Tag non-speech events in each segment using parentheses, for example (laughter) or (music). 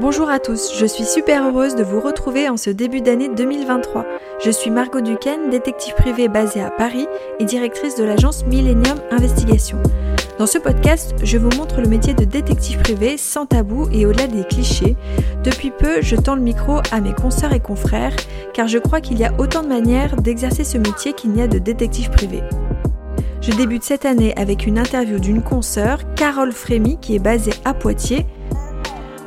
Bonjour à tous, je suis super heureuse de vous retrouver en ce début d'année 2023. Je suis Margot Duquesne, détective privée basée à Paris et directrice de l'agence Millennium Investigation. Dans ce podcast, je vous montre le métier de détective privé sans tabou et au-delà des clichés. Depuis peu, je tends le micro à mes consoeurs et confrères car je crois qu'il y a autant de manières d'exercer ce métier qu'il n'y a de détective privé. Je débute cette année avec une interview d'une consoeur, Carole Frémy, qui est basée à Poitiers,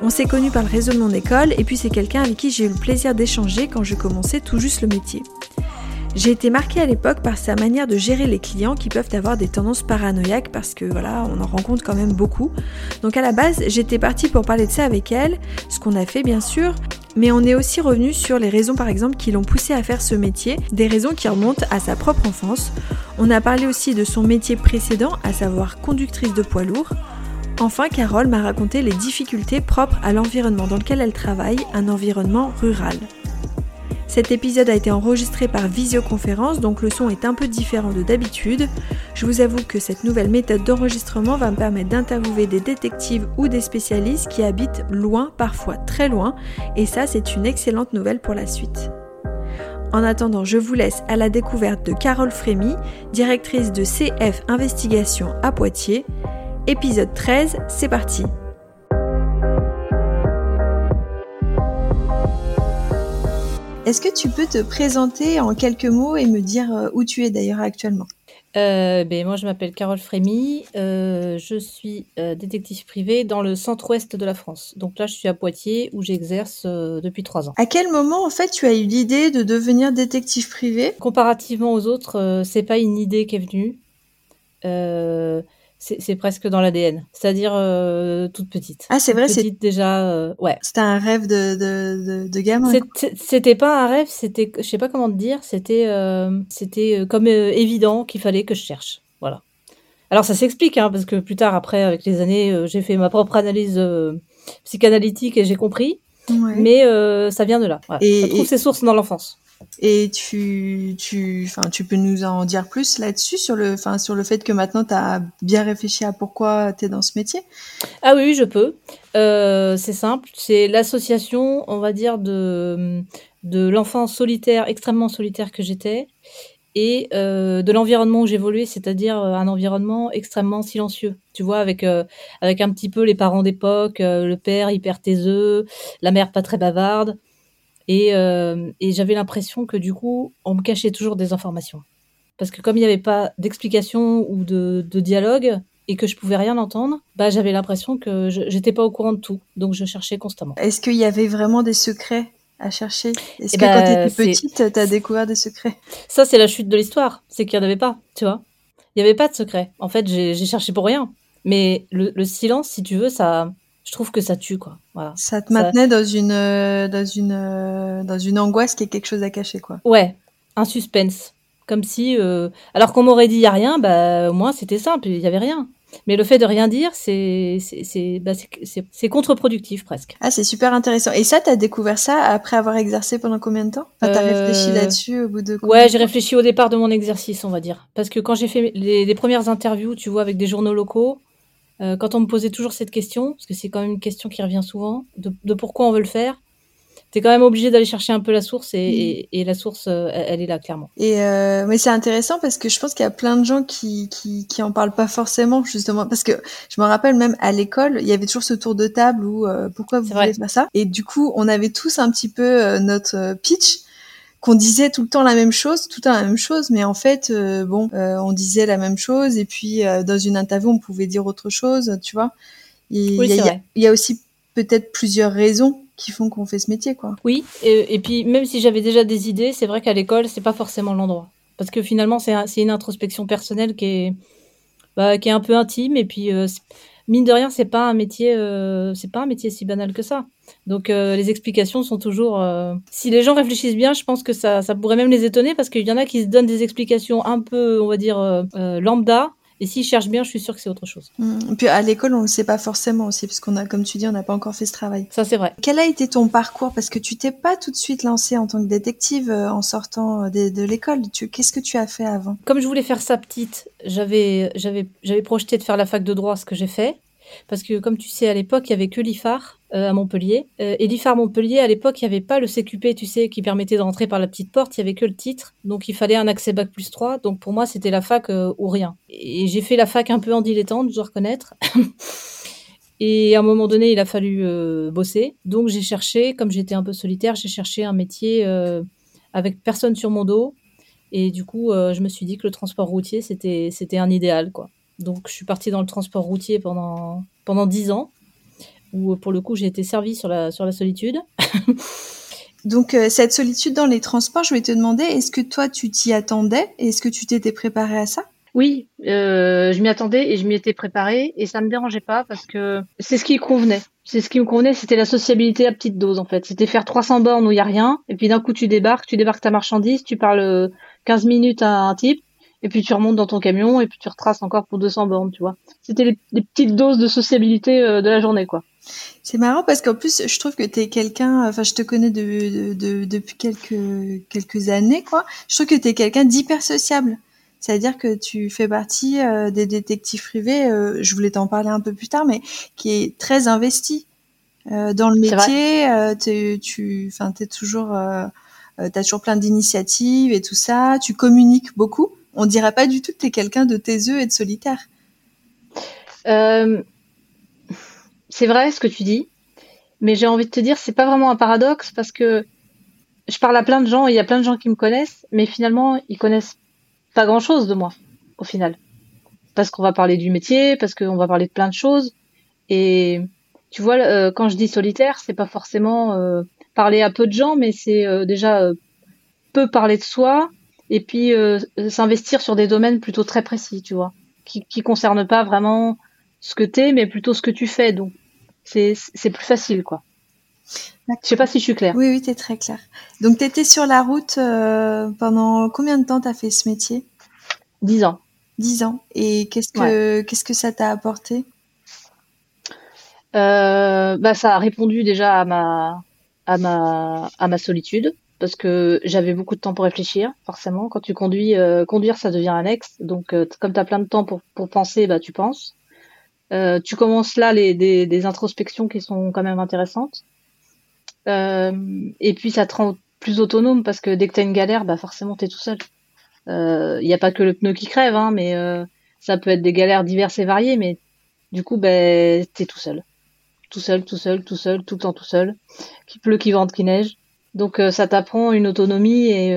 on s'est connus par le réseau de mon école et puis c'est quelqu'un avec qui j'ai eu le plaisir d'échanger quand je commençais tout juste le métier. J'ai été marquée à l'époque par sa manière de gérer les clients qui peuvent avoir des tendances paranoïaques parce que voilà, on en rencontre quand même beaucoup. Donc à la base, j'étais partie pour parler de ça avec elle, ce qu'on a fait bien sûr, mais on est aussi revenu sur les raisons par exemple qui l'ont poussée à faire ce métier, des raisons qui remontent à sa propre enfance. On a parlé aussi de son métier précédent, à savoir conductrice de poids lourd. Enfin, Carole m'a raconté les difficultés propres à l'environnement dans lequel elle travaille, un environnement rural. Cet épisode a été enregistré par visioconférence, donc le son est un peu différent de d'habitude. Je vous avoue que cette nouvelle méthode d'enregistrement va me permettre d'interviewer des détectives ou des spécialistes qui habitent loin, parfois très loin, et ça c'est une excellente nouvelle pour la suite. En attendant, je vous laisse à la découverte de Carole Frémy, directrice de CF Investigation à Poitiers. Épisode 13, c'est parti Est-ce que tu peux te présenter en quelques mots et me dire euh, où tu es d'ailleurs actuellement? Euh, ben, moi, je m'appelle Carole Frémy. Euh, je suis détective privée dans le centre-ouest de la France. Donc là, je suis à Poitiers où j'exerce depuis trois ans. À quel moment, en fait, tu as eu l'idée de devenir détective privé Comparativement aux autres, c'est pas une idée qui est venue c'est presque dans l'ADN, c'est-à-dire euh, toute petite. Ah, c'est vrai, c'est déjà, euh, ouais. C'était un rêve de, de, de, de gamin. C'était pas un rêve, c'était, je sais pas comment te dire, c'était, euh, c'était comme évident qu'il fallait que je cherche, voilà. Alors ça s'explique, hein, parce que plus tard, après, avec les années, j'ai fait ma propre analyse psychanalytique et j'ai compris. Mais ça vient de là. Et, ça trouve ses sources dans l'enfance. Et tu, tu, enfin, tu peux nous en dire plus là-dessus sur le, enfin, sur le fait que maintenant tu as bien réfléchi à pourquoi tu es dans ce métier? Ah oui, je peux. Euh, c'est simple, c'est l'association, on va dire de de l'enfant solitaire, extrêmement solitaire que j'étais, et euh, de l'environnement où j'évoluais, c'est-à-dire euh, un environnement extrêmement silencieux. Tu vois, avec avec un petit peu les parents d'époque, le père hyper taiseux, la mère pas très bavarde. Euh, et, j'avais l'impression que du coup, on me cachait toujours des informations. Parce que comme il n'y avait pas d'explication ou de, dialogue et que je pouvais rien entendre, bah j'avais l'impression que j'étais pas au courant de tout. Donc je cherchais constamment. Est-ce qu'il y avait vraiment des secrets à chercher? Est-ce eh que quand bah, tu étais petite, tu as découvert des secrets? Ça, c'est la chute de l'histoire. C'est qu'il n'y en avait pas, tu vois. Il n'y avait pas de secret. En fait, j'ai cherché pour rien. Mais le silence, si tu veux, ça, je trouve que ça tue quoi. Voilà. Ça te maintenait dans une euh, dans une euh, dans une angoisse qui est quelque chose à cacher quoi. Ouais, un suspense. Comme si euh, alors qu'on m'aurait dit il y a rien, bah au moins c'était simple, il y avait rien. Mais le fait de rien dire, c'est c'est bah, c'est contre-productif presque. Ah, c'est super intéressant. Et ça, tu as découvert ça après avoir exercé pendant combien de temps? Enfin, Tu as réfléchi là-dessus au bout de Ouais, j'ai réfléchi au départ de mon exercice, on va dire. Parce que quand j'ai fait les, les, premières interviews, tu vois, avec des journaux locaux, euh, quand on me posait toujours cette question, parce que c'est quand même une question qui revient souvent, de, pourquoi on veut le faire, tu es quand même obligé d'aller chercher un peu la source et, mm. la source, euh, elle, est là clairement. Et euh, mais c'est intéressant parce que je pense qu'il y a plein de gens qui, qui, qui en parlent pas forcément justement parce que je me rappelle même à l'école, il y avait toujours ce tour de table où pourquoi vous voulez faire ça? Et du coup on avait tous un petit peu notre pitch qu'on disait tout le temps la même chose, tout le temps la même chose, mais en fait, euh, bon, euh, on disait la même chose, et puis euh, dans une interview, on pouvait dire autre chose, tu vois. Il y, y, a aussi peut-être plusieurs raisons qui font qu'on fait ce métier, quoi. Oui, et, puis même si j'avais déjà des idées, c'est vrai qu'à l'école, c'est pas forcément l'endroit, parce que finalement, c'est une introspection personnelle qui est, bah, qui est un peu intime, et puis mine de rien, c'est pas un métier, c'est pas un métier si banal que ça. Donc euh, les explications sont toujours... Euh, si les gens réfléchissent bien, je pense que ça, ça pourrait même les étonner parce qu'il y en a qui se donnent des explications un peu, on va dire, euh, lambda. Et s'ils cherchent bien, je suis sûre que c'est autre chose. Mmh. Et puis à l'école, on ne le sait pas forcément aussi, parce qu'on a, comme tu dis, on n'a pas encore fait ce travail. Ça, c'est vrai. Quel a été ton parcours? Parce que tu t'es pas tout de suite lancée en tant que détective en sortant de, de l'école. Qu'est-ce que tu as fait avant? Comme je voulais faire ça petite, j'avais, j'avais, j'avais projeté de faire la fac de droit, ce que j'ai fait. Parce que comme tu sais, à l'époque, il y avait que l'IFAR à Montpellier. et l'IFAR Montpellier, à l'époque, il n'y avait pas le CQP, tu sais, qui permettait de rentrer par la petite porte, il y avait que le titre. Donc il fallait un accès bac plus 3. Donc pour moi, c'était la fac ou rien. Et j'ai fait la fac un peu en dilettante, je dois reconnaître. (laughs) Et à un moment donné, il a fallu euh, bosser. Donc j'ai cherché, comme j'étais un peu solitaire, j'ai cherché un métier euh, avec personne sur mon dos. Et du coup, euh, je me suis dit que le transport routier, c'était, c'était un idéal. quoi. Donc je suis partie dans le transport routier pendant, pendant 10 ans, où pour le coup, j'ai été servie sur la, sur la solitude. (laughs) Donc cette solitude dans les transports, je vais te demander, est-ce que toi, tu t'y attendais Est-ce que tu t'étais préparée à ça? Oui, euh, je m'y attendais et je m'y étais préparée et ça me dérangeait pas parce que c'est ce qui convenait. C'est ce qui me convenait, c'était la sociabilité à petite dose en fait. C'était faire 300 bornes où il y a rien et puis d'un coup tu débarques, tu débarques ta marchandise, tu parles 15 minutes à un type et puis tu remontes dans ton camion et puis tu retraces encore pour 200 bornes, tu vois. C'était les, petites doses de sociabilité euh, de la journée quoi. C'est marrant parce qu'en plus, je trouve que tu es quelqu'un, enfin, je te connais de, de, depuis quelques, quelques années, quoi. Je trouve que tu es quelqu'un d'hyper sociable. C'est-à-dire que tu fais partie euh, des détectives privés, euh, je voulais t'en parler un peu plus tard, mais qui est très investi euh, dans le métier. tu, enfin, t'es toujours, t'as toujours plein d'initiatives et tout ça. Tu communiques beaucoup. On dirait pas du tout que t'es quelqu'un de taiseux et de solitaire. c'est vrai ce que tu dis, mais j'ai envie de te dire, c'est pas vraiment un paradoxe parce que je parle à plein de gens, il y a plein de gens qui me connaissent, mais finalement, ils connaissent pas grand chose de moi, au final. Parce qu'on va parler du métier, parce qu'on va parler de plein de choses. Et tu vois, euh, quand je dis solitaire, c'est pas forcément euh, parler à peu de gens, mais c'est euh, déjà peu parler de soi et puis s'investir sur des domaines plutôt très précis, tu vois, qui, qui concernent pas vraiment ce que t'es, mais plutôt ce que tu fais. Donc, c'est plus facile, quoi. Je sais pas si je suis claire. Oui, oui, tu es très claire. Donc, tu étais sur la route euh, pendant combien de temps tu as fait ce métier? Dix ans. Dix ans. Et qu'est-ce que, qu'est-ce que ça t'a apporté? Euh, bah, Ça a répondu déjà à ma, à ma, à ma solitude parce que j'avais beaucoup de temps pour réfléchir, forcément. Quand tu conduis, euh, conduire, ça devient annexe. Donc, comme tu as plein de temps pour, penser, bah, tu penses. tu commences là des, introspections qui sont quand même intéressantes. Euh, et puis ça te rend plus autonome parce que dès que tu as une galère, bah forcément tu es tout seul. Il euh, n'y a pas que le pneu qui crève, hein, mais euh, ça peut être des galères diverses et variées, mais du coup, ben, t'es tout seul. Tout seul, tout seul, tout seul, tout le temps tout seul. Qui pleut, qui vente, qui neige. Donc ça t'apprend une autonomie et,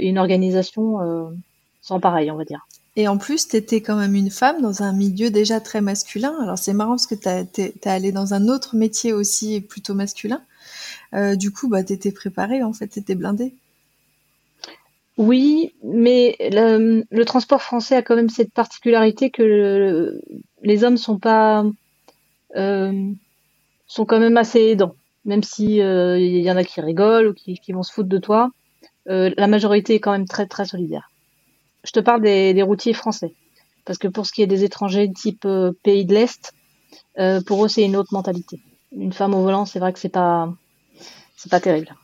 une organisation sans pareil, on va dire. Et en plus, tu étais quand même une femme dans un milieu déjà très masculin. Alors c'est marrant parce que tu es allé dans un autre métier aussi plutôt masculin. Euh, du coup, bah, tu étais préparée, en fait, tu étais blindée. Oui, mais le, transport français a quand même cette particularité que les hommes sont pas euh, sont quand même assez aidants, même si euh, il y en a qui rigolent ou qui, vont se foutre de toi. la majorité est quand même très très solidaire. Je te parle des, routiers français, parce que pour ce qui est des étrangers type pays de l'Est, pour eux c'est une autre mentalité. Une femme au volant, c'est vrai que c'est pas c'est pas terrible.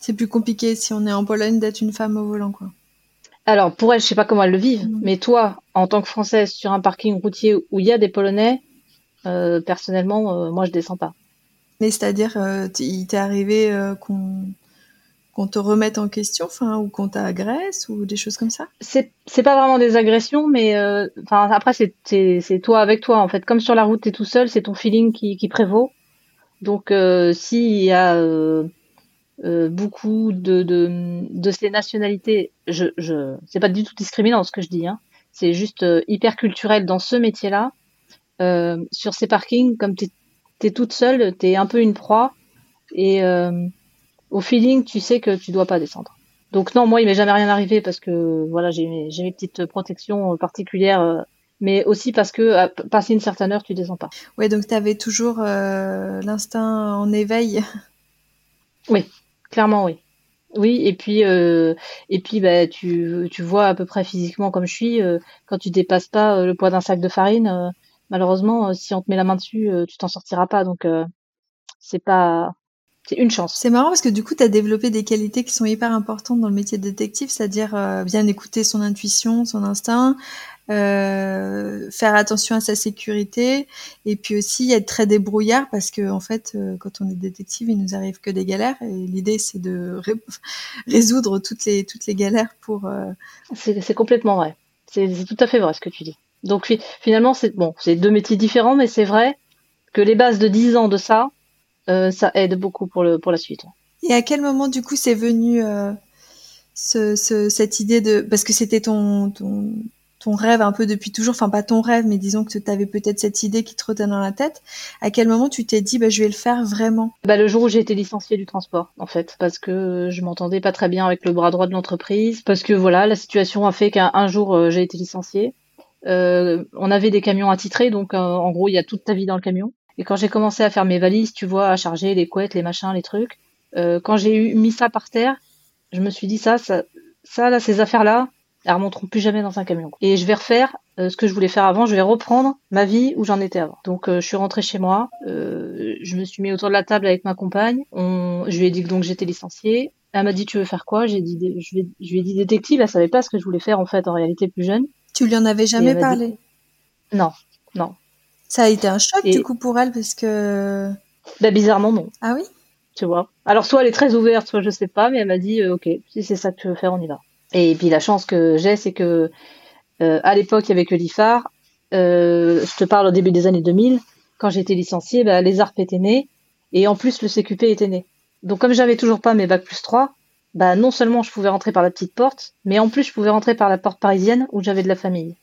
C'est plus compliqué si on est en Pologne d'être une femme au volant, quoi. Alors, pour elle, je sais pas comment elle le vivent, mais toi, en tant que Française, sur un parking routier où il y a des Polonais, euh, personnellement, euh, moi, je descends pas. Mais c'est-à-dire, euh, il t'est arrivé qu'on qu'on te remette en question, enfin, ou qu'on t'agresse, ou des choses comme ça? C'est c'est pas vraiment des agressions, mais enfin après c'est toi avec toi en fait. Comme sur la route, t'es tout seul, c'est ton feeling qui prévaut. Donc, euh, s'il y a euh, euh, beaucoup de, ces nationalités, je, je c'est pas du tout discriminant ce que je dis, hein. c'est juste hyper culturel dans ce métier-là. sur ces parkings, comme tu es, toute seule, tu es un peu une proie et au feeling, tu sais que tu dois pas descendre. Donc non, moi, il m'est jamais rien arrivé parce que voilà, j'ai mes, mes petites protections particulières mais aussi parce que à passer une certaine heure, tu descends pas. Ouais, donc tu avais toujours euh, l'instinct en éveil. (laughs) Oui, clairement oui. Oui, et puis euh, et puis bah tu tu vois à peu près physiquement comme je suis euh, quand tu dépasses pas le poids d'un sac de farine malheureusement si on te met la main dessus tu t'en sortiras pas donc c'est pas c'est une chance. C'est marrant parce que du coup, tu as développé des qualités qui sont hyper importantes dans le métier de détective, c'est-à-dire bien écouter son intuition, son instinct, euh, faire attention à sa sécurité, et puis aussi être très débrouillard parce que en fait, euh, quand on est détective, il nous arrive que des galères, et l'idée c'est de (laughs) résoudre toutes les toutes les galères pour. Euh, c'est complètement vrai. C'est tout à fait vrai ce que tu dis. Donc finalement, c'est bon, c'est deux métiers différents, mais c'est vrai que les bases de 10 ans de ça, ça aide beaucoup pour le pour la suite. Et à quel moment du coup c'est venu ce, cette idée de parce que c'était ton, ton ton rêve un peu depuis toujours, enfin pas ton rêve, mais disons que tu avais peut-être cette idée qui te retenait dans la tête. À quel moment tu t'es dit bah je vais le faire vraiment? Bah le jour où j'ai été licenciée du transport en fait, parce que je m'entendais pas très bien avec le bras droit de l'entreprise, parce que voilà la situation a fait qu'un jour euh, j'ai été licenciée. Euh, on avait des camions attitrés, donc euh, en gros il y a toute ta vie dans le camion. Et quand j'ai commencé à faire mes valises, tu vois, à charger les couettes, les machins, les trucs, euh, quand j'ai eu mis ça par terre, je me suis dit ça, ça, ça là, ces affaires-là, elles remonteront plus jamais dans un camion. Et je vais refaire euh, ce que je voulais faire avant, je vais reprendre ma vie où j'en étais avant. Donc euh, je suis rentrée chez moi, euh, je me suis mis autour de la table avec ma compagne, on, je lui ai dit que donc j'étais licenciée. Elle m'a dit tu veux faire quoi? J'ai dit je lui, ai, dit détective, elle savait pas ce que je voulais faire en fait en réalité plus jeune. Tu lui en avais jamais parlé? Non, non. Ça a été un choc du coup pour elle parce que bah bizarrement non. Ah oui? Tu vois. Alors soit elle est très ouverte, soit je sais pas, mais elle m'a dit euh, ok, si c'est ça que tu veux faire, on y va. Et puis la chance que j'ai, c'est que euh, à l'époque il y avait que l'IFAR. Euh, je te parle au début des années 2000, quand j'étais licenciée, bah, les ARP étaient nés et en plus le CQP était né. Donc comme j'avais toujours pas mes bacs plus 3, bah non seulement je pouvais rentrer par la petite porte, mais en plus je pouvais rentrer par la porte parisienne où j'avais de la famille.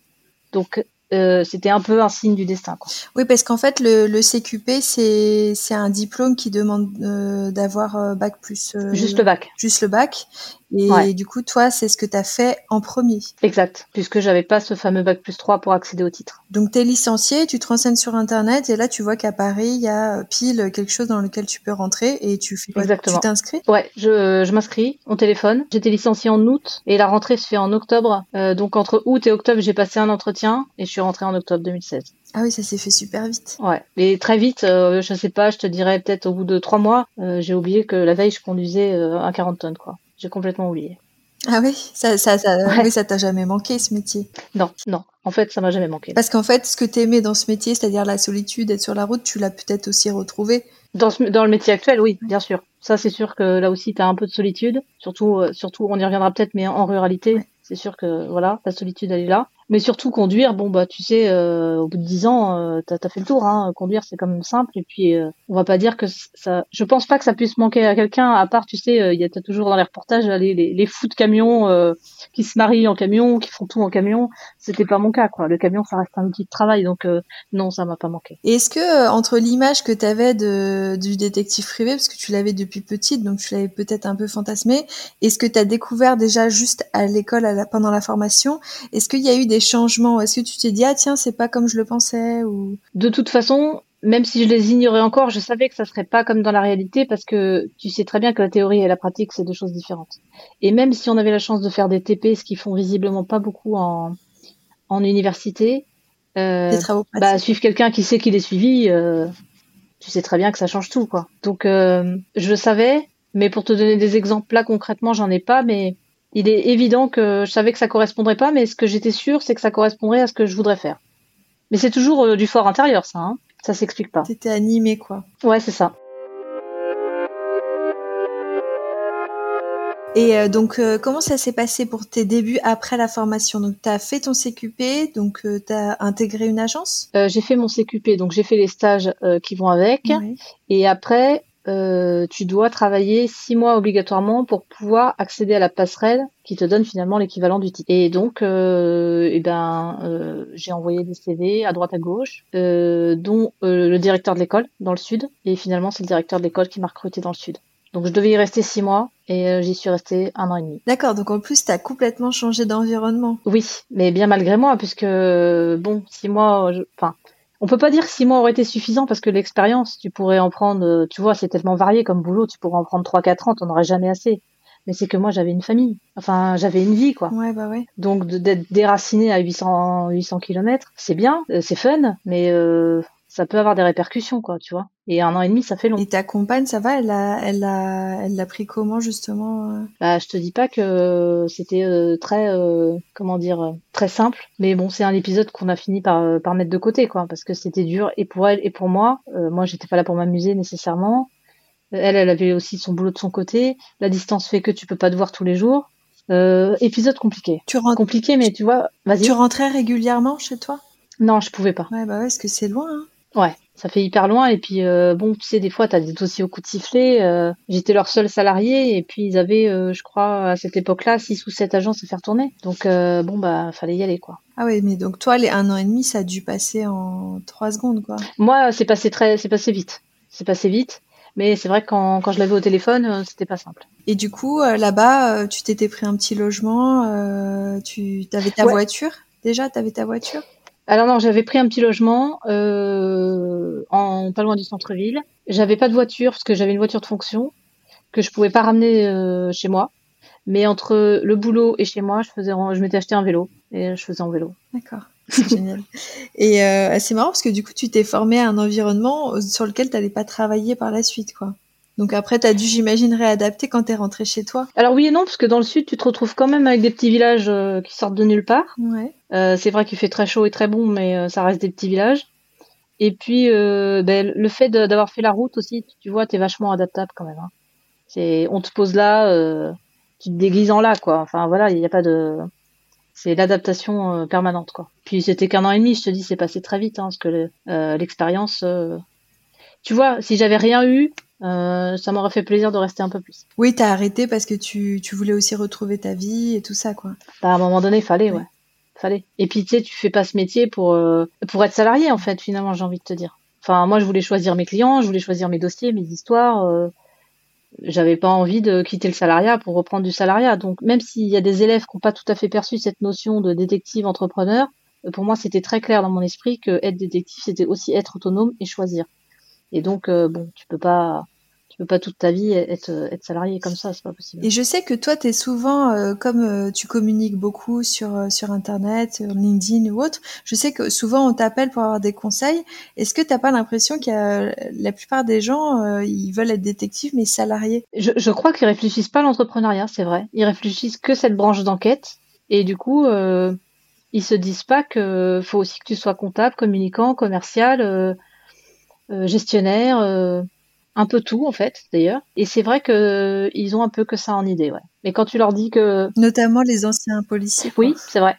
Donc euh, c'était un peu un signe du destin. Quoi. Oui, parce qu'en fait, le, le CQP, c'est, un diplôme qui demande euh, d'avoir euh, bac plus. juste le bac. Juste le bac. Et du coup, toi, c'est ce que tu as fait en premier. Exact, puisque j'avais pas ce fameux bac plus 3 pour accéder au titre. Donc, tu es licencié, tu te renseignes sur Internet, et là, tu vois qu'à Paris, il y a pile quelque chose dans lequel tu peux rentrer, et tu fais quoi? Exactement. Tu t'inscris? Ouais, je, je m'inscris, on téléphone. J'étais licenciée en août, et la rentrée se fait en octobre. Euh, donc, entre août et octobre, j'ai passé un entretien, et je suis rentrée en octobre 2016. Ah oui, ça s'est fait super vite. Ouais, et très vite, euh, je sais pas, je te dirais peut-être au bout de trois mois, euh, j'ai oublié que la veille, je conduisais un 40 tonnes, quoi. J'ai complètement oublié. Ah oui, ça, ça, ça, ça t'a jamais manqué ce métier? Non, non. En fait, ça m'a jamais manqué. Parce qu'en fait, ce que t'aimais dans ce métier, c'est-à-dire la solitude, être sur la route, tu l'as peut-être aussi retrouvé. Dans, dans le métier actuel, oui, bien sûr. Ça, c'est sûr que là aussi, t'as un peu de solitude. Surtout, euh, surtout, on y reviendra peut-être, mais en ruralité, c'est sûr que voilà, la solitude, elle est là. Mais surtout conduire, bon bah tu sais, euh, au bout de dix ans, euh, t'as as fait le tour. Hein. Conduire, c'est quand même simple. Et puis, euh, on va pas dire que ça. Je pense pas que ça puisse manquer à quelqu'un. À part, tu sais, il y a toujours dans les reportages les, les, les fous de camion qui se marient en camion, qui font tout en camion. C'était pas mon cas, quoi. Le camion, ça reste un outil de travail, donc non, ça m'a pas manqué. Et est-ce que entre l'image que t'avais de du détective privé, parce que tu l'avais depuis petite, donc tu l'avais peut-être un peu fantasmé, est-ce que t'as découvert déjà juste à l'école, pendant la formation, est-ce qu'il y a eu des changements Est-ce que tu t'es dit ah tiens c'est pas comme je le pensais ou? De toute façon, même si je les ignorais encore, je savais que ça serait pas comme dans la réalité parce que tu sais très bien que la théorie et la pratique c'est deux choses différentes. Et même si on avait la chance de faire des TP, ce qu'ils font visiblement pas beaucoup en en université, euh, bah suivre quelqu'un qui sait qu'il est suivi, euh, tu sais très bien que ça change tout quoi. Donc euh, je le savais, mais pour te donner des exemples là concrètement j'en ai pas, mais il est évident que je savais que ça correspondrait pas, mais ce que j'étais sûre, c'est que ça correspondrait à ce que je voudrais faire. Mais c'est toujours euh, du fort intérieur, ça. Hein ça s'explique pas. T'étais animé, quoi. Ouais, c'est ça. Et euh, donc, euh, comment ça s'est passé pour tes débuts après la formation? Donc, tu as fait ton CQP, donc tu as intégré une agence? J'ai fait mon CQP, donc j'ai fait les stages qui vont avec. Et après, euh, tu dois travailler six mois obligatoirement pour pouvoir accéder à la passerelle qui te donne finalement l'équivalent du titre. Et donc, euh, eh ben, euh, j'ai envoyé des CV à droite à gauche, euh, dont euh, le directeur de l'école dans le sud. Et finalement, c'est le directeur de l'école qui m'a recruté dans le sud. Donc, je devais y rester six mois et j'y suis restée un an et demi. D'accord. Donc, en plus, tu as complètement changé d'environnement. Oui, mais bien malgré moi, puisque bon, six mois, enfin. On peut pas dire que six mois aurait été suffisant parce que l'expérience, tu pourrais en prendre, euh, tu vois, c'est tellement varié comme boulot, tu pourrais en prendre trois, quatre ans, t'en aurais jamais assez. Mais c'est que moi, j'avais une famille. Enfin, j'avais une vie, quoi. Ouais, bah ouais. Donc, d'être déraciné à 800, 800 km, c'est bien, euh, c'est fun, mais euh, ça peut avoir des répercussions, quoi, tu vois. Et un an et demi, ça fait long. Et ta compagne, ça va? Elle a, elle a, elle l'a pris comment justement euh? Bah, je te dis pas que c'était euh, très, euh, comment dire, très simple. Mais bon, c'est un épisode qu'on a fini par, par mettre de côté, quoi, parce que c'était dur et pour elle et pour moi. moi, j'étais pas là pour m'amuser nécessairement. Elle, elle avait aussi son boulot de son côté. La distance fait que tu peux pas te voir tous les jours. épisode compliqué. Tu rentres... Compliqué, mais tu vois, vas-y. Tu rentrais régulièrement chez toi? Non, je pouvais pas. Ouais, bah ouais, parce que c'est loin. Hein. Ouais, ça fait hyper loin. Et puis, euh, bon, tu sais, des fois, tu as des dossiers au coup de sifflet. Euh, J'étais leur seul salarié. Et puis, ils avaient, euh, je crois, à cette époque-là, six ou sept agences à faire tourner. Donc, bon, bah, fallait y aller, quoi. Ah oui, mais donc, toi, les un an et demi, ça a dû passer en trois secondes, quoi. Moi, c'est passé très, c'est passé vite. C'est passé vite. Mais c'est vrai que quand, quand je l'avais au téléphone, c'était pas simple. Et du coup, là-bas, tu t'étais pris un petit logement. tu avais ta voiture? Déjà, tu avais ta voiture? Alors non, j'avais pris un petit logement euh, pas loin du centre-ville. J'avais pas de voiture parce que j'avais une voiture de fonction que je pouvais pas ramener euh, chez moi. Mais entre le boulot et chez moi, je faisais, je m'étais acheté un vélo et je faisais en vélo. D'accord, (laughs) génial. Et euh, c'est marrant parce que du coup, tu t'es formé à un environnement sur lequel tu n'allais pas travailler par la suite, quoi. Donc après, tu as dû, j'imagine, réadapter quand tu es rentré chez toi. Alors oui et non, parce que dans le sud, tu te retrouves quand même avec des petits villages euh, qui sortent de nulle part. Ouais. Euh, c'est vrai qu'il fait très chaud et très bon, mais euh, ça reste des petits villages. Et puis, ben, le fait d'avoir fait la route aussi, tu vois, tu es vachement adaptable quand même. Hein. C'est, on te pose là, tu te déguises en là, quoi. Enfin voilà, il n'y a pas de, c'est l'adaptation permanente, quoi. Puis c'était qu'un an et demi, je te dis, c'est passé très vite, hein, parce que l'expérience, tu vois, si j'avais rien eu, euh, ça m'aurait fait plaisir de rester un peu plus. Oui, t'as arrêté parce que tu, tu, voulais aussi retrouver ta vie et tout ça, quoi. Bah, à un moment donné, fallait, ouais. Fallait. Et puis, tu sais, tu fais pas ce métier pour, euh, pour être salarié, en fait, finalement, j'ai envie de te dire. Enfin, moi, je voulais choisir mes clients, je voulais choisir mes dossiers, mes histoires. Euh, J'avais pas envie de quitter le salariat pour reprendre du salariat. Donc, même s'il y a des élèves qui n'ont pas tout à fait perçu cette notion de détective entrepreneur, pour moi, c'était très clair dans mon esprit que être détective, c'était aussi être autonome et choisir. Et donc, euh, bon, tu peux pas, peux pas toute ta vie être, être salarié comme ça, c'est pas possible. Et je sais que toi, tu es souvent, euh, comme euh, tu communiques beaucoup sur, sur Internet, sur LinkedIn ou autre, je sais que souvent on t'appelle pour avoir des conseils. Est-ce que t'as pas l'impression a la plupart des gens, ils veulent être détectives mais salariés? Je, je crois qu'ils réfléchissent pas à l'entrepreneuriat, c'est vrai. Ils réfléchissent que cette branche d'enquête. Et du coup, ils se disent pas que faut aussi que tu sois comptable, communicant, commercial euh, gestionnaire, euh, un peu tout en fait d'ailleurs. Et c'est vrai que euh, ils ont un peu que ça en idée, ouais. Mais quand tu leur dis que notamment les anciens policiers. Oui, c'est vrai.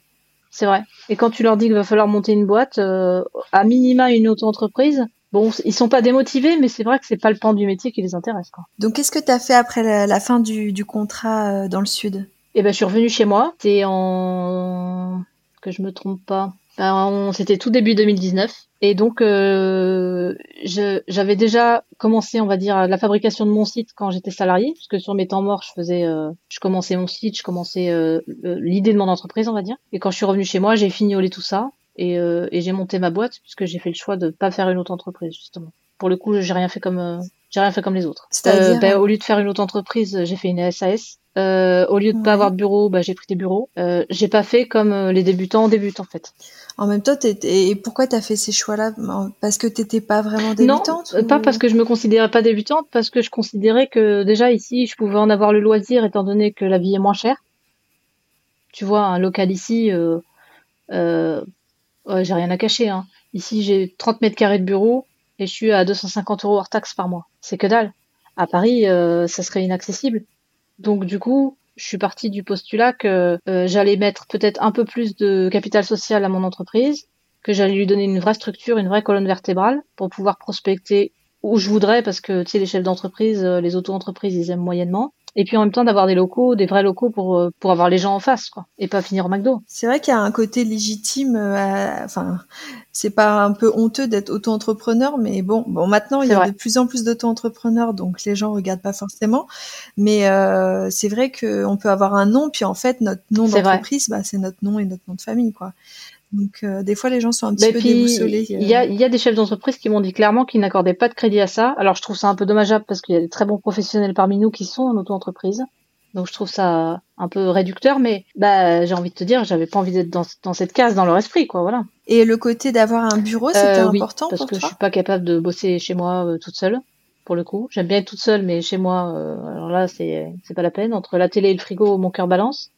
C'est vrai. Et quand tu leur dis qu'il va falloir monter une boîte, à minima une auto-entreprise, bon, ils sont pas démotivés, mais c'est vrai que c'est pas le pan du métier qui les intéresse. Quoi. Donc, qu'est-ce que tu as fait après la, fin du, du contrat dans le sud? Eh ben, je suis revenue chez moi. C'était en que je me trompe pas. Ben, C'était tout début 2019. Et donc, euh, j'avais déjà commencé, on va dire, la fabrication de mon site quand j'étais salarié, puisque sur mes temps morts, je faisais, euh, je commençais mon site, je commençais euh, l'idée de mon entreprise, on va dire. Et quand je suis revenue chez moi, j'ai fignolé tout ça et, euh, et j'ai monté ma boîte, puisque j'ai fait le choix de pas faire une autre entreprise, justement. Pour le coup, j'ai rien fait comme, euh, j'ai rien fait comme les autres. Euh, ben, au lieu de faire une autre entreprise, j'ai fait une SAS. Euh, au lieu de pas avoir de bureau, bah, j'ai pris des bureaux. Euh, j'ai pas fait comme euh, les débutants débutent en fait. En même temps, et pourquoi t'as fait ces choix-là? Parce que t'étais pas vraiment débutante Non, pas parce que je me considérais pas débutante, parce que je considérais que déjà ici, je pouvais en avoir le loisir étant donné que la vie est moins chère. Tu vois, un local ici, euh, euh, ouais, j'ai rien à cacher. Hein. Ici, j'ai 30 mètres carrés de bureau et je suis à 250 euros hors taxe par mois. C'est que dalle. À Paris, ça serait inaccessible. Donc du coup, je suis partie du postulat que euh, j'allais mettre peut-être un peu plus de capital social à mon entreprise, que j'allais lui donner une vraie structure, une vraie colonne vertébrale pour pouvoir prospecter où je voudrais parce que tu sais les chefs d'entreprise, euh, les auto-entreprises, ils aiment moyennement et puis en même temps d'avoir des locaux, des vrais locaux pour euh, pour avoir les gens en face, quoi, et pas finir au McDo. C'est vrai qu'il y a un côté légitime. Euh, enfin, c'est pas un peu honteux d'être auto-entrepreneur, mais bon, bon maintenant il y a de plus en plus d'auto-entrepreneurs, donc les gens regardent pas forcément. Mais euh, c'est vrai qu'on peut avoir un nom, puis en fait notre nom d'entreprise, bah, c'est notre nom et notre nom de famille, quoi. Donc euh, des fois les gens sont un petit bah, peu déboussolés. Il y a, y a des chefs d'entreprise qui m'ont dit clairement qu'ils n'accordaient pas de crédit à ça. Alors je trouve ça un peu dommageable parce qu'il y a des très bons professionnels parmi nous qui sont en auto-entreprise. Donc je trouve ça un peu réducteur, mais bah j'ai envie de te dire, j'avais pas envie d'être dans, cette case dans leur esprit, quoi, voilà. Et le côté d'avoir un bureau, c'était euh, important parce que je suis pas capable de bosser chez moi euh, toute seule, pour le coup. J'aime bien être toute seule, mais chez moi, alors là, c'est c'est pas la peine. Entre la télé et le frigo, mon cœur balance.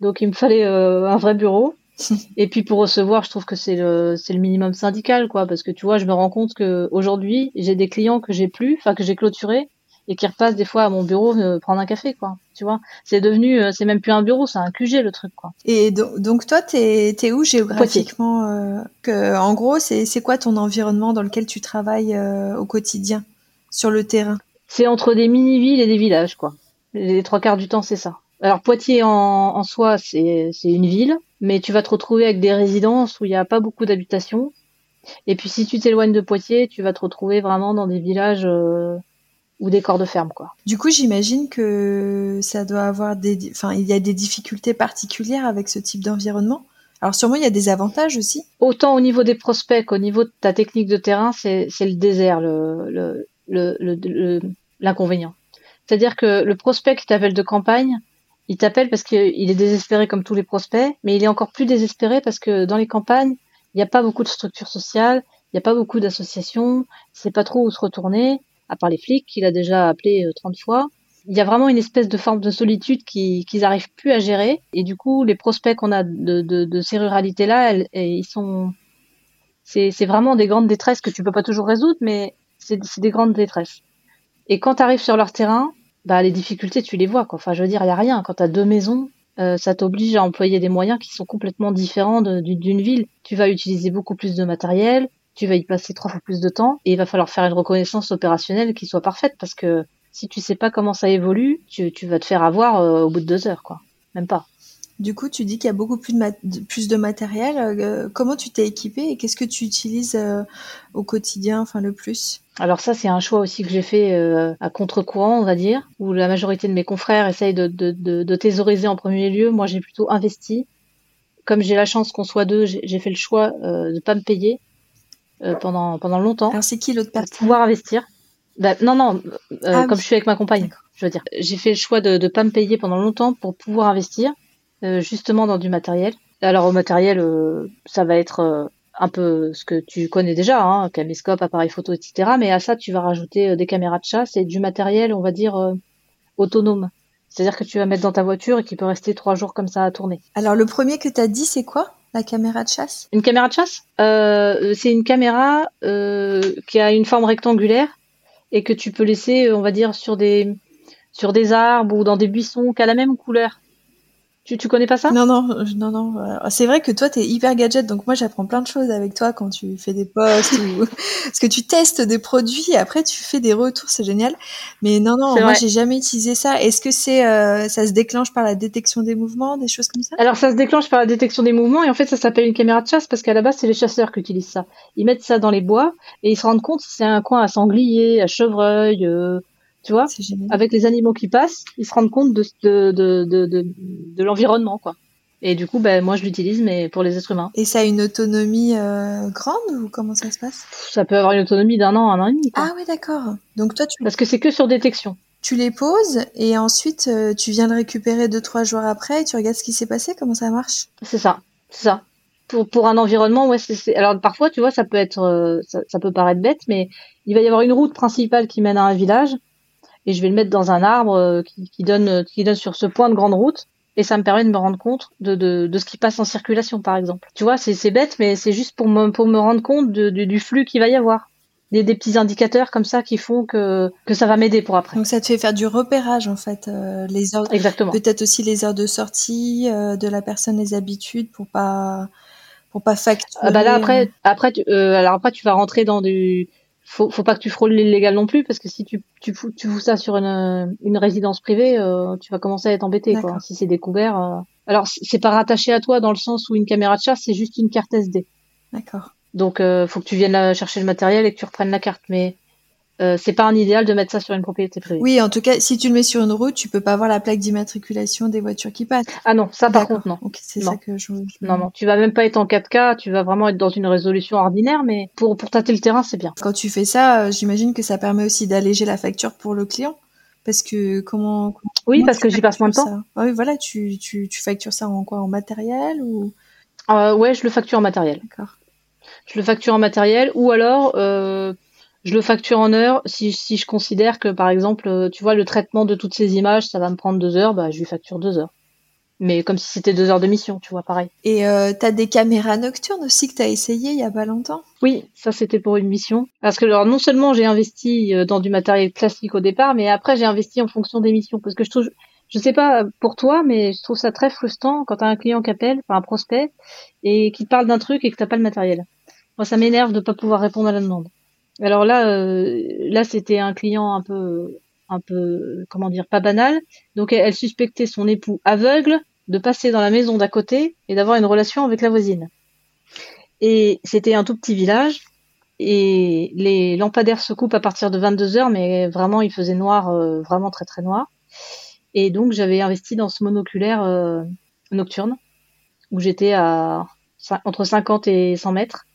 Donc il me fallait un vrai bureau. (laughs) et puis pour recevoir, je trouve que c'est le c'est le minimum syndical, quoi, parce que tu vois, je me rends compte que aujourd'hui, j'ai des clients que j'ai plus, enfin que j'ai clôturés et qui repassent des fois à mon bureau me prendre un café, quoi. Tu vois, c'est devenu, euh, c'est même plus un bureau, c'est un QG le truc, quoi. Et donc, donc toi, t'es es où géographiquement euh, que, En gros, c'est c'est quoi ton environnement dans lequel tu travailles euh, au quotidien sur le terrain? C'est entre des mini-villes et des villages, quoi. Les trois quarts du temps, c'est ça. Alors Poitiers en, en soi, c'est une ville, mais tu vas te retrouver avec des résidences où il n'y a pas beaucoup d'habitations. Et puis si tu t'éloignes de Poitiers, tu vas te retrouver vraiment dans des villages euh, ou des corps de ferme quoi. Du coup, j'imagine que ça doit avoir des enfin il y a des difficultés particulières avec ce type d'environnement. Alors sûrement il y a des avantages aussi. Autant au niveau des prospects qu'au niveau de ta technique de terrain, c'est le désert le l'inconvénient. C'est-à-dire que le prospect qui t'appelle de campagne, il t'appelle parce qu'il est désespéré comme tous les prospects, mais il est encore plus désespéré parce que dans les campagnes, il n'y a pas beaucoup de structures sociales, il n'y a pas beaucoup d'associations, sait pas trop où se retourner à part les flics qu'il a déjà appelé 30 euh, fois. Il y a vraiment une espèce de forme de solitude qu'ils n'arrivent plus à gérer. Et du coup, les prospects qu'on a de, ces ruralités-là, ils sont, c'est vraiment des grandes détresses que tu peux pas toujours résoudre, mais c'est des grandes détresses. Et quand tu arrives sur leur terrain, bah les difficultés tu les vois quoi. Enfin, je veux dire, il a rien. Quand tu deux maisons, euh, ça t'oblige à employer des moyens qui sont complètement différents d'une ville. Tu vas utiliser beaucoup plus de matériel, tu vas y passer trois fois plus de temps et il va falloir faire une reconnaissance opérationnelle qui soit parfaite parce que si tu sais pas comment ça évolue, tu, tu vas te faire avoir euh, au bout de deux heures, quoi. Même pas. Du coup, tu dis qu'il y a beaucoup plus de, plus de matériel. Euh, comment tu t'es équipé et qu'est-ce que tu utilises euh, au quotidien, enfin le plus? Alors ça, c'est un choix aussi que j'ai fait à contre-courant, on va dire, où la majorité de mes confrères essayent de, de, de, de thésauriser en premier lieu. Moi, j'ai plutôt investi. Comme j'ai la chance qu'on soit deux, j'ai fait le choix de ne pas me payer euh, pendant pendant longtemps. Alors c'est qui l'autre personne? Pouvoir investir. Bah, non non, euh, ah comme je suis avec ma compagne, je veux dire, j'ai fait le choix de ne pas me payer pendant longtemps pour pouvoir investir euh, justement dans du matériel. Alors au matériel, ça va être un peu ce que tu connais déjà, hein, caméscope, appareil photo, etc. Mais à ça, tu vas rajouter des caméras de chasse et du matériel, on va dire, autonome. C'est-à-dire que tu vas mettre dans ta voiture et qui peut rester trois jours comme ça à tourner. Alors le premier que tu as dit, c'est quoi la caméra de chasse? Une caméra de chasse? Euh, C'est une caméra euh, qui a une forme rectangulaire et que tu peux laisser, on va dire, sur des sur des arbres ou dans des buissons qui a la même couleur. Tu, tu connais pas ça? Non, non, non, non. C'est vrai que toi, tu es hyper gadget, donc moi, j'apprends plein de choses avec toi quand tu fais des posts ou (laughs) parce que tu testes des produits et après tu fais des retours, c'est génial. Mais non, non, moi, j'ai jamais utilisé ça. Est-ce que c'est, euh, ça se déclenche par la détection des mouvements, des choses comme ça? Alors, ça se déclenche par la détection des mouvements et en fait, ça s'appelle une caméra de chasse parce qu'à la base, c'est les chasseurs qui utilisent ça. Ils mettent ça dans les bois et ils se rendent compte si c'est un coin à sanglier, à chevreuil. Euh, tu vois, avec les animaux qui passent, ils se rendent compte de, de, de, de, de l'environnement, quoi. Et du coup, ben, moi, je l'utilise, mais pour les êtres humains. Et ça a une autonomie euh, grande ou comment ça se passe? Ça peut avoir une autonomie d'un an, un an et demi. Ah oui, d'accord. Donc toi, tu... Parce que c'est que sur détection. Tu les poses et ensuite euh, tu viens le récupérer deux trois jours après et tu regardes ce qui s'est passé, comment ça marche? C'est ça, c'est ça. Pour, pour un environnement, ouais, c'est, alors parfois, tu vois, ça peut être, euh, ça, ça, peut paraître bête, mais il va y avoir une route principale qui mène à un village et je vais le mettre dans un arbre euh, qui, qui, donne qui donne sur ce point de grande route et ça me permet de me rendre compte de, de, de ce qui passe en circulation par exemple. Tu vois, c'est bête mais c'est juste pour me pour me rendre compte de, du flux qu'il va y avoir. Des, des, petits indicateurs comme ça qui font que, que ça va m'aider pour après. Donc ça te fait faire du repérage en fait, euh, les heures, exactement. Peut-être aussi les heures de sortie euh, de la personne, les habitudes pour pas pour pas facturer. Ah bah là après après tu, alors après tu vas rentrer dans du faut, faut pas que tu frôles l'illégal non plus parce que si tu, tu, fous, tu fous ça sur une, une résidence privée, euh, tu vas commencer à être embêté quoi. Si c'est découvert. Euh... Alors c'est pas rattaché à toi dans le sens où une caméra de chasse c'est juste une carte SD. D'accord. Donc euh, faut que tu viennes chercher le matériel et que tu reprennes la carte. Mais euh, c'est pas un idéal de mettre ça sur une propriété privée. Oui, en tout cas, si tu le mets sur une route, tu peux pas voir la plaque d'immatriculation des voitures qui passent. Ah non, ça par contre non. c'est ça que je. Non, non, tu vas même pas être en 4K, tu vas vraiment être dans une résolution ordinaire, mais pour pour tâter le terrain, c'est bien. Quand tu fais ça, euh, j'imagine que ça permet aussi d'alléger la facture pour le client, parce que comment Oui, parce que j'y passe moins de temps. Ah oui, voilà, tu, tu, tu, factures ça en quoi? En matériel ou? Euh, Ouais, je le facture en matériel. D'accord. Je le facture en matériel ou alors euh, je le facture en heures. Si, si je considère que, par exemple, euh, tu vois, le traitement de toutes ces images, ça va me prendre deux heures, bah, je lui facture deux heures mais comme si c'était deux heures de mission, tu vois, pareil. Et euh, t'as des caméras nocturnes aussi que t'as essayé il y a pas longtemps? Oui, ça c'était pour une mission. Parce que alors, non seulement j'ai investi euh, dans du matériel classique au départ, mais après j'ai investi en fonction des missions. Parce que je trouve, je sais pas pour toi, mais je trouve ça très frustrant quand t'as un client qui appelle, enfin un prospect, et qui parle d'un truc et que t'as pas le matériel. Moi, ça m'énerve de pas pouvoir répondre à la demande. Alors là, euh, là c'était un client un peu un peu, comment dire, pas banal. Donc elle, suspectait son époux aveugle de passer dans la maison d'à côté et d'avoir une relation avec la voisine. Et c'était un tout petit village et les lampadaires se coupent à partir de 22 heures, mais vraiment il faisait noir, euh, vraiment très très noir. Et donc j'avais investi dans ce monoculaire euh, nocturne où j'étais à entre 50 et 100 mètres.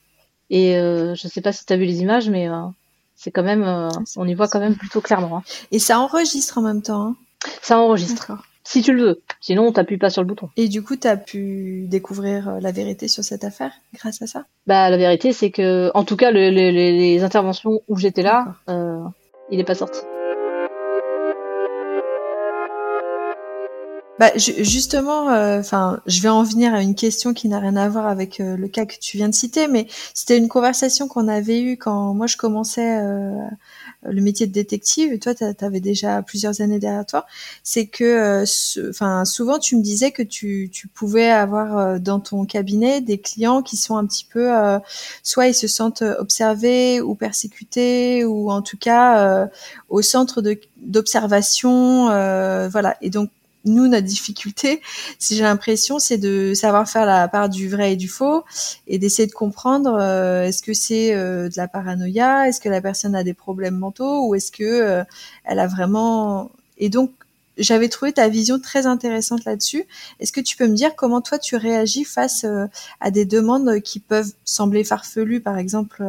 Et euh, je sais pas si tu as vu les images, mais c'est quand même, euh, on y voit quand même plutôt clairement. Hein. Et ça enregistre en même temps. Hein. Ça enregistre. Si tu le veux. Sinon, t'appuies pas sur le bouton. Et du coup, tu as pu découvrir euh, la vérité sur cette affaire grâce à ça? Bah, la vérité, c'est que, en tout cas, les interventions où j'étais là, euh, il est pas sorti. Bah, justement, euh, enfin, je vais en venir à une question qui n'a rien à voir avec euh, le cas que tu viens de citer, mais c'était une conversation qu'on avait eue quand moi je commençais euh, le métier de détective. Et toi, tu avais déjà plusieurs années derrière toi. C'est que, enfin, souvent tu me disais que tu, tu pouvais avoir dans ton cabinet des clients qui sont un petit peu, soit ils se sentent observés ou persécutés, ou en tout cas au centre d'observation, voilà. Et donc nous, notre difficulté, si j'ai l'impression, c'est de savoir faire la part du vrai et du faux et d'essayer de comprendre euh, est-ce que c'est euh, de la paranoïa, est-ce que la personne a des problèmes mentaux ou est-ce que euh, elle a vraiment. Et donc, j'avais trouvé ta vision très intéressante là-dessus. Est-ce que tu peux me dire comment toi tu réagis face à des demandes qui peuvent sembler farfelues, par exemple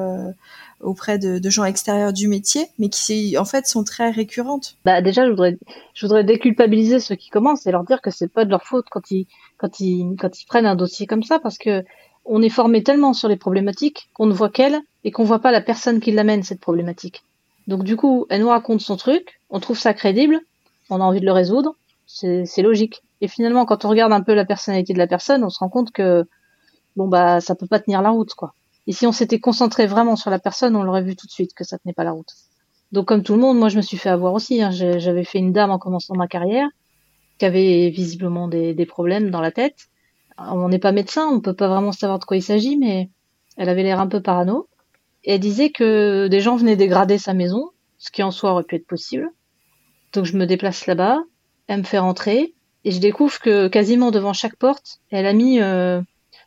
auprès de, gens extérieurs du métier, mais qui en fait sont très récurrentes. Bah déjà, je voudrais, je voudrais déculpabiliser ceux qui commencent et leur dire que c'est pas de leur faute quand ils, quand ils, quand ils prennent un dossier comme ça, parce que on est formé tellement sur les problématiques qu'on ne voit qu'elle et qu'on voit pas la personne qui l'amène cette problématique. Donc du coup, elle nous raconte son truc, on trouve ça crédible, on a envie de le résoudre, c'est logique. Et finalement, quand on regarde un peu la personnalité de la personne, on se rend compte que bon bah ça peut pas tenir la route quoi. Et si on s'était concentré vraiment sur la personne, on l'aurait vu tout de suite que ça tenait pas la route. Donc comme tout le monde, moi je me suis fait avoir aussi. Hein. J'avais fait une dame en commençant ma carrière qui avait visiblement des, des problèmes dans la tête. on n'est pas médecin, on peut pas vraiment savoir de quoi il s'agit, mais elle avait l'air un peu parano. Et elle disait que des gens venaient dégrader sa maison, ce qui en soi aurait pu être possible. Donc je me déplace là-bas, elle me fait rentrer, et je découvre que quasiment devant chaque porte, elle a mis euh,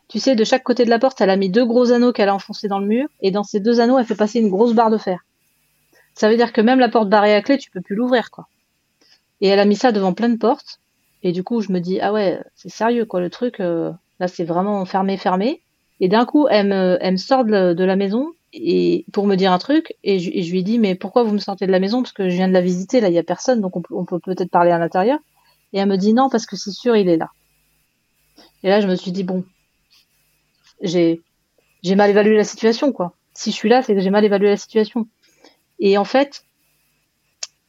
tu sais, de chaque côté de la porte, elle a mis deux gros anneaux qu'elle a enfoncés dans le mur, et dans ces deux anneaux, elle fait passer une grosse barre de fer. Ça veut dire que même la porte barrée à clé, tu peux plus l'ouvrir, quoi. Et elle a mis ça devant plein de portes, et du coup, je me dis, ah ouais, c'est sérieux, quoi, le truc, euh, là, c'est vraiment fermé, fermé. Et d'un coup, elle me, sort de, la maison, et pour me dire un truc, et je, lui dis, mais pourquoi vous me sortez de la maison? Parce que je viens de la visiter, là, il y a personne, donc on, on peut peut-être parler à l'intérieur. Et elle me dit, non, parce que c'est sûr, il est là. Et là, je me suis dit, bon, j'ai j'ai mal évalué la situation quoi. Si je suis là, c'est que j'ai mal évalué la situation. Et en fait,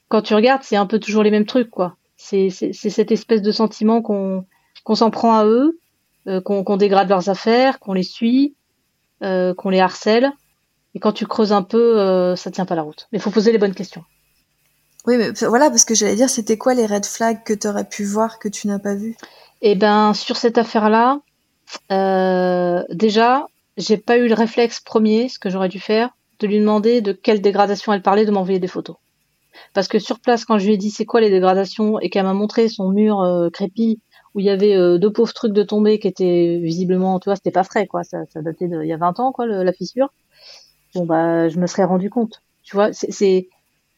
quand tu regardes, c'est un peu toujours les mêmes trucs quoi. C'est c'est cette espèce de sentiment qu'on qu'on s'en prend à eux, euh, qu'on dégrade leurs affaires, qu'on les suit, euh, qu'on les harcèle. Et quand tu creuses un peu, euh, ça tient pas la route. Mais il faut poser les bonnes questions. Oui, mais voilà, parce que j'allais dire, c'était quoi les red flags que tu aurais pu voir que tu n'as pas vu Eh ben, sur cette affaire-là, euh, déjà, j'ai pas eu le réflexe premier, ce que j'aurais dû faire, de lui demander de quelle dégradation elle parlait, de m'envoyer des photos. Parce que sur place, quand je lui ai dit c'est quoi les dégradations et qu'elle m'a montré son mur euh, crépi où il y avait euh, deux pauvres trucs de tombés qui étaient visiblement, tu vois, c'était pas frais, quoi. Ça, ça datait d'il y a 20 ans, quoi, la fissure. Bon, bah, je me serais rendu compte. Tu vois, c'est,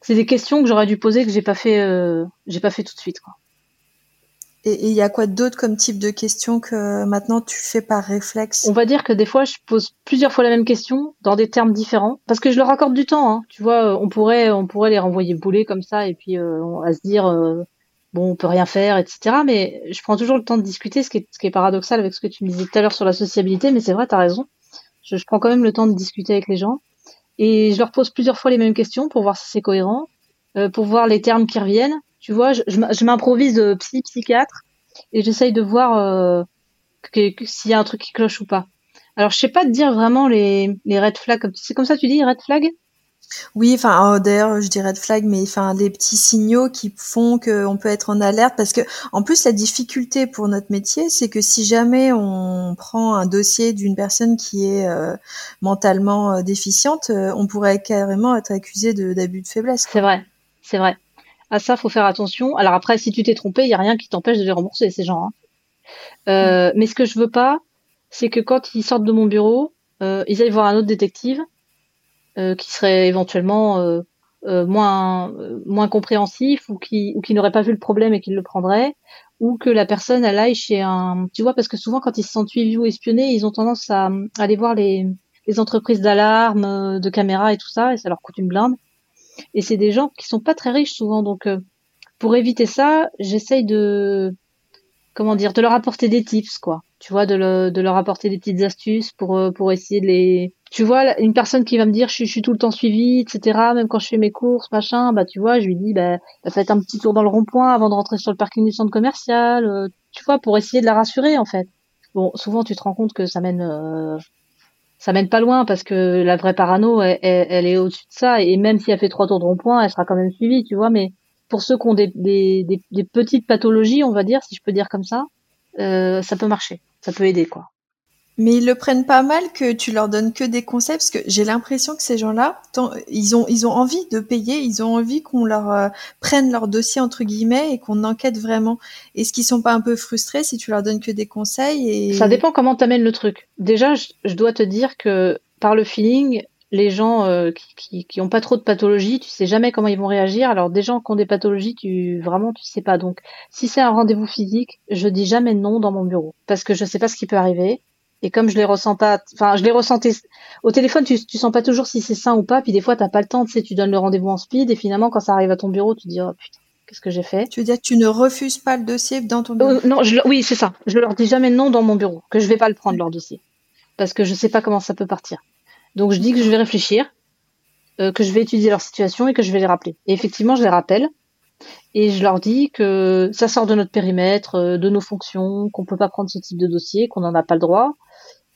des questions que j'aurais dû poser que j'ai pas fait, j'ai pas fait tout de suite, quoi. Et il y a quoi d'autre comme type de questions que maintenant tu fais par réflexe? On va dire que des fois je pose plusieurs fois la même question dans des termes différents parce que je leur accorde du temps. Hein. Tu vois, on pourrait on pourrait les renvoyer bouler comme ça et puis euh, à se dire euh, bon, on peut rien faire, etc. Mais je prends toujours le temps de discuter, ce qui est, ce qui est paradoxal avec ce que tu me disais tout à l'heure sur la sociabilité, mais c'est vrai, tu as raison. Je, je, prends quand même le temps de discuter avec les gens. Et je leur pose plusieurs fois les mêmes questions pour voir si c'est cohérent, euh, pour voir les termes qui reviennent. Tu vois, je, je, m'improvise psy, psychiatre, et j'essaye de voir euh, s'il y a un truc qui cloche ou pas. Alors, je sais pas te dire vraiment les, les red flags. C'est comme ça que tu dis, red flag? Oui, enfin, oh, d'ailleurs, je dirais red flag, mais enfin, des petits signaux qui font qu'on peut être en alerte, parce que, en plus, la difficulté pour notre métier, c'est que si jamais on prend un dossier d'une personne qui est euh, mentalement euh, déficiente, on pourrait carrément être accusé d'abus de, faiblesse. C'est vrai, c'est vrai. À ça, faut faire attention. Alors après, si tu t'es trompé, il y a rien qui t'empêche de les rembourser ces gens. Hein. Mm. Mais ce que je veux pas, c'est que quand ils sortent de mon bureau, ils aillent voir un autre détective euh, qui serait éventuellement euh, euh, moins moins compréhensif ou qui ou qui n'aurait pas vu le problème et qui le prendrait ou que la personne elle aille chez un tu vois parce que souvent quand ils se sentent suivis ou espionnés ils ont tendance à, aller voir les les entreprises d'alarme de caméras et tout ça et ça leur coûte une blinde et c'est des gens qui sont pas très riches souvent donc pour éviter ça j'essaye de comment dire de leur apporter des tips quoi tu vois de, le, de leur apporter des petites astuces pour pour essayer de les tu vois, une personne qui va me dire je, suis tout le temps suivie, etc. Même quand je fais mes courses, machin, bah tu vois, je lui dis bah, bah faites un petit tour dans le rond-point avant de rentrer sur le parking du centre commercial, euh, tu vois, pour essayer de la rassurer en fait. Bon, souvent tu te rends compte que ça mène euh, ça mène pas loin parce que la vraie parano, elle, elle, est au-dessus de ça et même si elle fait trois tours de rond-point, elle sera quand même suivie, tu vois. Mais pour ceux qui ont des, des, petites pathologies, on va dire, si je peux dire comme ça, euh, ça peut marcher, ça peut aider quoi. Mais ils le prennent pas mal que tu leur donnes que des conseils parce que j'ai l'impression que ces gens-là, ils ont ils ont envie de payer, ils ont envie qu'on leur euh, prenne leur dossier entre guillemets et qu'on enquête vraiment. Est-ce qu'ils sont pas un peu frustrés si tu leur donnes que des conseils Ça dépend comment t'amènes le truc. Déjà, je, dois te dire que par le feeling, les gens euh, qui, qui, pas trop de pathologies, tu sais jamais comment ils vont réagir. Alors des gens qui ont des pathologies, tu vraiment tu sais pas. Donc si c'est un rendez-vous physique, je dis jamais non dans mon bureau parce que je sais pas ce qui peut arriver. Et comme je les ressens pas, enfin, je les ressentais au téléphone, tu, tu sens pas toujours si c'est ça ou pas. Puis des fois, t'as pas le temps, tu sais, tu donnes le rendez-vous en speed et finalement, quand ça arrive à ton bureau, tu dis oh putain, qu'est-ce que j'ai fait? Tu veux dire que tu ne refuses pas le dossier dans ton bureau? Euh, Non, je, oui, c'est ça. Je leur dis jamais non dans mon bureau, que je vais pas le prendre leur dossier, parce que je sais pas comment ça peut partir. Donc je dis que je vais réfléchir, euh, que je vais étudier leur situation et que je vais les rappeler. Et effectivement, je les rappelle et je leur dis que ça sort de notre périmètre, euh, de nos fonctions, qu'on peut pas prendre ce type de dossier, qu'on n'en a pas le droit,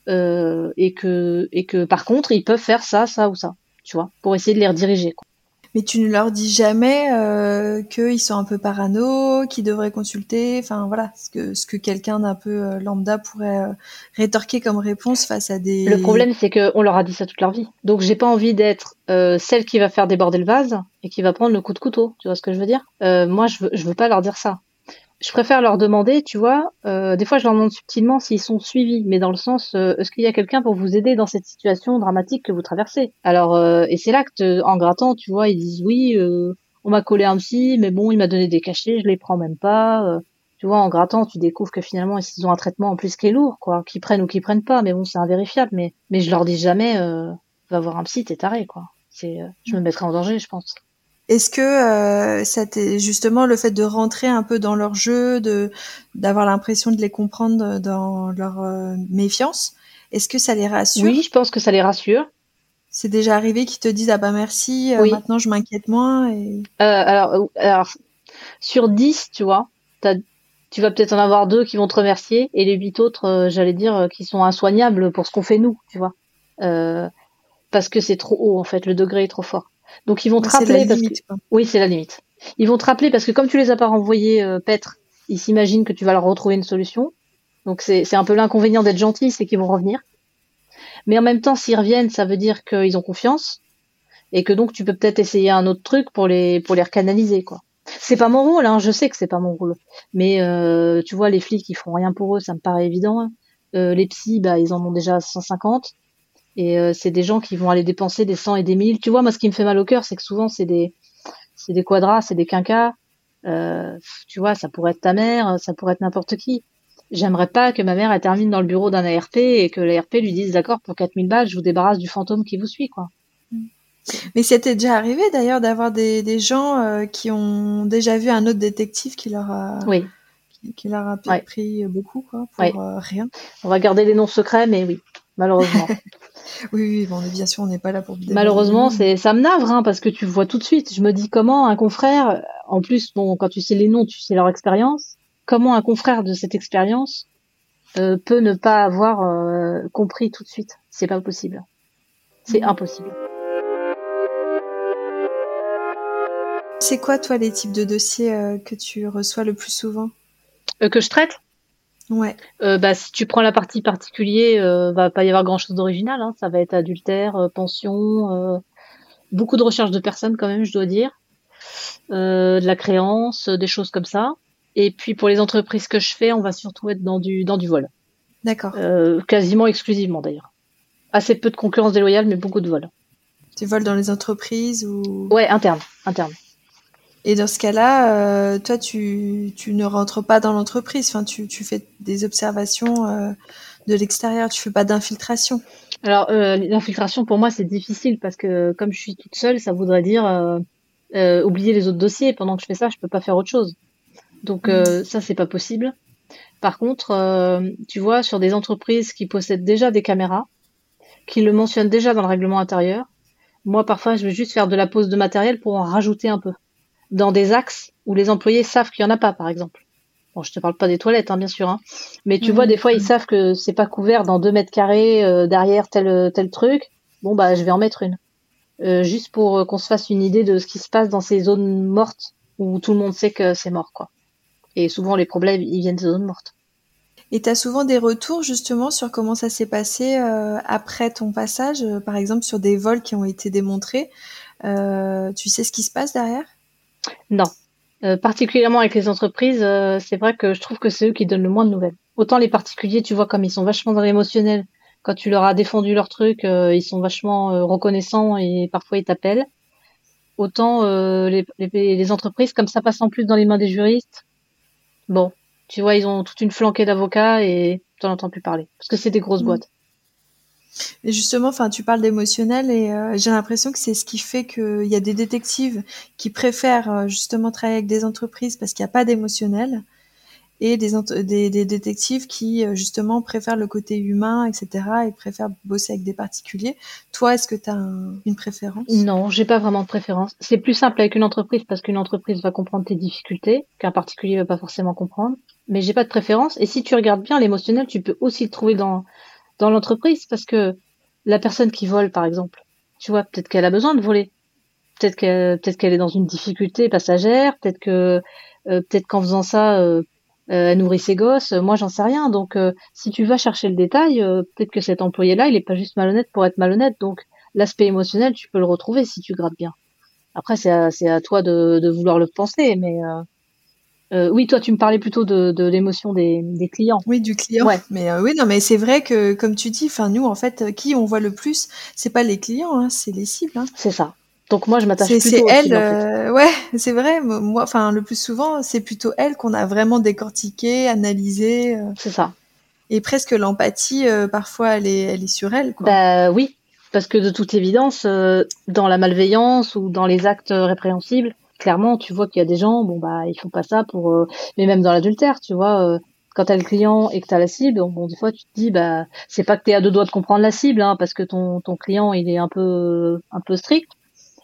euh, et que et que par contre ils peuvent faire ça, ça ou ça, tu vois, pour essayer de les rediriger. Quoi. Mais tu ne leur dis jamais euh, qu'ils sont un peu parano, qu'ils devraient consulter, enfin voilà, ce que ce que quelqu'un d'un peu euh, lambda pourrait euh, rétorquer comme réponse face à des. Le problème c'est que on leur a dit ça toute leur vie, donc j'ai pas envie d'être celle qui va faire déborder le vase et qui va prendre le coup de couteau, tu vois ce que je veux dire? Moi je veux je veux pas leur dire ça je préfère leur demander, tu vois, euh, des fois je leur demande subtilement s'ils sont suivis, mais dans le sens, euh, est-ce qu'il y a quelqu'un pour vous aider dans cette situation dramatique que vous traversez? Alors, euh, et c'est là que, en grattant, tu vois, ils disent oui, on m'a collé un psy, mais bon, il m'a donné des cachets, je les prends même pas. tu vois, en grattant, tu découvres que finalement, ils ont un traitement en plus qui est lourd, quoi, qu'ils prennent ou qu'ils prennent pas, mais bon, c'est invérifiable. Mais, mais je leur dis jamais, va voir un psy, t'es taré, quoi. C'est, je me mettrai en danger, je pense. Est-ce que euh, justement le fait de rentrer un peu dans leur jeu, de d'avoir l'impression de les comprendre dans leur euh, méfiance, est-ce que ça les rassure? Oui, je pense que ça les rassure. C'est déjà arrivé qu'ils te disent ah bah merci, euh, maintenant je m'inquiète moins. Et... alors, alors sur 10, tu vois, tu vas peut-être en avoir deux qui vont te remercier et les huit autres, j'allais dire, qui sont insoignables pour ce qu'on fait nous, tu vois, parce que c'est trop haut en fait, le degré est trop fort. Donc ils vont te rappeler parce que oui, c'est la limite. Ils vont te rappeler parce que comme tu les as pas renvoyés euh, paître, ils s'imaginent que tu vas leur retrouver une solution. Donc c'est un peu l'inconvénient d'être gentil, c'est qu'ils vont revenir. Mais en même temps, s'ils reviennent, ça veut dire qu'ils ont confiance et que donc tu peux peut-être essayer un autre truc pour les pour les recanaliser quoi. C'est pas mon rôle, hein, je sais que c'est pas mon rôle. Mais euh, tu vois, les flics ils font rien pour eux, ça me paraît évident. Hein. Euh, les psys, bah ils en ont déjà 150. Et euh, c'est des gens qui vont aller dépenser des 100 et des 1000. Tu vois, moi, ce qui me fait mal au cœur, c'est que souvent, c'est des, c'est des quadras, c'est des quinquas. Euh, tu vois, ça pourrait être ta mère, ça pourrait être n'importe qui. J'aimerais pas que ma mère elle termine dans le bureau d'un ARP et que l'ARP lui dise d'accord pour 4000 balles, je vous débarrasse du fantôme qui vous suit, quoi. Mais c'était déjà arrivé d'ailleurs d'avoir des, des gens euh, qui ont déjà vu un autre détective qui leur a, Oui, qui, qui leur a Ouais. pris beaucoup quoi, pour Ouais. euh, rien. on va garder les noms secrets, mais oui, malheureusement. (laughs) Oui, oui, bon, bien sûr, on n'est pas là pour. Malheureusement, c'est ça me navre hein, parce que tu vois tout de suite. Je me dis comment un confrère, en plus, bon, quand tu sais les noms, tu sais leur expérience. Comment un confrère de cette expérience euh, peut ne pas avoir euh, compris tout de suite? C'est pas possible. C'est Mhm. impossible. C'est quoi, toi, les types de dossiers euh, que tu reçois le plus souvent? Que je traite? Ouais. euh, bah, si tu prends la partie particulier, euh, va pas y avoir grand chose d'original. Hein. Ça va être adultère, euh, pension, euh, beaucoup de recherche de personnes quand même, je dois dire, de la créance, des choses comme ça. Et puis pour les entreprises que je fais, on va surtout être dans du dans du vol, D'accord. quasiment exclusivement d'ailleurs. Assez peu de concurrence déloyale, mais beaucoup de vol. Tu voles dans les entreprises ou? Ouais, interne, interne. Et dans ce cas-là, euh, toi, tu, tu ne rentres pas dans l'entreprise. Enfin, tu, tu fais des observations euh, de l'extérieur. Tu fais pas d'infiltration. Alors euh, l'infiltration pour moi c'est difficile parce que comme je suis toute seule, ça voudrait dire euh, euh, oublier les autres dossiers. Pendant que je fais ça, je peux pas faire autre chose. Donc euh, ça c'est pas possible. Par contre, euh, tu vois, sur des entreprises qui possèdent déjà des caméras, qui le mentionnent déjà dans le règlement intérieur, moi parfois je vais juste faire de la pose de matériel pour en rajouter un peu dans des axes où les employés savent qu'il y en a pas, par exemple. Bon, je te parle pas des toilettes, hein, bien sûr, hein. mais tu Mhm. vois, des fois ils savent que c'est pas couvert dans deux mètres carrés euh, derrière tel tel truc. Bon bah je vais en mettre une, Euh, juste pour euh, qu'on se fasse une idée de ce qui se passe dans ces zones mortes où tout le monde sait que c'est mort, quoi. Et souvent les problèmes ils viennent des zones mortes. Et tu as souvent des retours justement sur comment ça s'est passé euh, après ton passage, par exemple sur des vols qui ont été démontrés. Tu sais ce qui se passe derrière? Non. Euh, particulièrement avec les entreprises, euh, c'est vrai que je trouve que c'est eux qui donnent le moins de nouvelles. Autant les particuliers, tu vois, comme ils sont vachement dans l'émotionnel, quand tu leur as défendu leur truc, euh, ils sont vachement reconnaissants et parfois ils t'appellent. Autant euh, les, les, les entreprises, comme ça passe en plus dans les mains des juristes, bon, tu vois, ils ont toute une flanquée d'avocats et t'en entends plus parler. Parce que c'est des grosses Mhm. boîtes. Et justement, enfin, tu parles d'émotionnel et euh, j'ai l'impression que c'est ce qui fait qu'il y a des détectives qui préfèrent euh, justement travailler avec des entreprises parce qu'il n'y a pas d'émotionnel et des, détectives qui euh, justement préfèrent le côté humain, etc. et préfèrent bosser avec des particuliers. Toi, est-ce que tu as une préférence? Non, j'ai pas vraiment de préférence. C'est plus simple avec une entreprise parce qu'une entreprise va comprendre tes difficultés, qu'un particulier va pas forcément comprendre. Mais j'ai pas de préférence. Et si tu regardes bien l'émotionnel, tu peux aussi le trouver dans dans l'entreprise parce que la personne qui vole, par exemple, tu vois, peut-être qu'elle a besoin de voler. Peut-être qu'elle peut-être qu'elle est dans une difficulté passagère. Peut-être que euh, peut-être qu'en faisant ça, euh, euh, elle nourrit ses gosses. Moi, j'en sais rien. Donc, si tu vas chercher le détail, peut-être que cet employé-là, il est pas juste malhonnête pour être malhonnête. Donc, l'aspect émotionnel, tu peux le retrouver si tu grattes bien. Après, c'est à, à toi de vouloir le penser, mais euh, oui, toi, tu me parlais plutôt de, de l'émotion des, des clients. Oui, du client. Ouais. Mais euh, oui, non, mais c'est vrai que comme tu dis, enfin nous, en fait, euh, qui on voit le plus, c'est pas les clients, hein, c'est les cibles. Hein. C'est ça. Donc moi, je m'attache plutôt c'est elle, cibles, en fait. euh, ouais, (laughs) c'est vrai. mo- Moi, enfin, le plus souvent, c'est plutôt elle qu'on a vraiment décortiqué, analysé, C'est ça. et presque l'empathie, parfois, elle est, elle est sur elle, quoi. Bah oui, parce que de toute évidence, dans la malveillance ou dans les actes répréhensibles, clairement, tu vois qu'il y a des gens, bon bah ils font pas ça pour, euh, mais même dans l'adultère, tu vois, euh, quand t'as le client et que t'as la cible, bon des fois tu te dis bah c'est pas que t'es à deux doigts de comprendre la cible, hein, parce que ton ton client il est un peu un peu strict,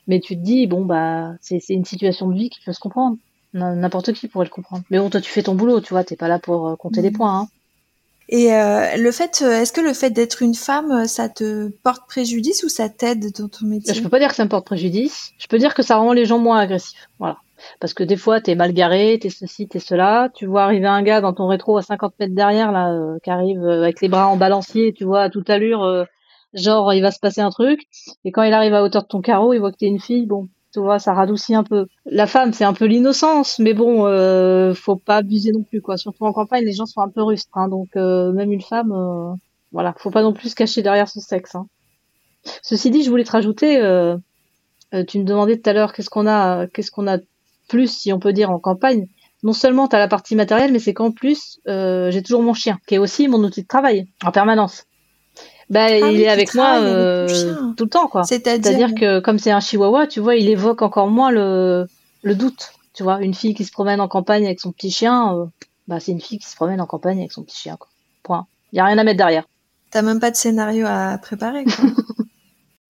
mais tu te dis bon bah c'est c'est une situation de vie qui peut se comprendre. N'importe qui pourrait le comprendre. Mais bon, toi, tu fais ton boulot, tu vois, t'es pas là pour euh, compter des Mhm. points. Hein. Et euh, le fait, euh, est-ce que le fait d'être une femme, euh, ça te porte préjudice ou ça t'aide dans ton métier? Je peux pas dire que ça me porte préjudice. Je peux dire que ça rend les gens moins agressifs. Voilà. Parce que des fois, t'es mal garé, t'es ceci, t'es cela. Tu vois arriver un gars dans ton rétro à 50 mètres derrière, là, euh, qui arrive euh, avec les bras en balancier, tu vois, à toute allure, euh, genre, il va se passer un truc. Et quand il arrive à hauteur de ton carreau, il voit que t'es une fille, bon, tu vois, ça radoucit un peu. La femme, c'est un peu l'innocence, mais bon, euh, faut pas abuser non plus, quoi. Surtout en campagne, les gens sont un peu rustres, hein, donc euh, même une femme, euh, voilà, faut pas non plus se cacher derrière son sexe. Hein. Ceci dit, je voulais te rajouter, euh, euh, tu me demandais tout à l'heure qu'est-ce qu'on a, qu'est-ce qu'on a plus, si on peut dire, en campagne. Non seulement tu as la partie matérielle, mais c'est qu'en plus, j'ai toujours mon chien, qui est aussi mon outil de travail, en permanence. Bah, Ah il oui, est avec moi avec euh, tout le temps, quoi. C'est-à-dire, que comme c'est un chihuahua, tu vois, il évoque encore moins le, le doute. Tu vois, une fille qui se promène en campagne avec son petit chien, euh, bah, c'est une fille qui se promène en campagne avec son petit chien, quoi. Point. Il y a rien à mettre derrière. t'as même pas de scénario à préparer. Quoi. (laughs)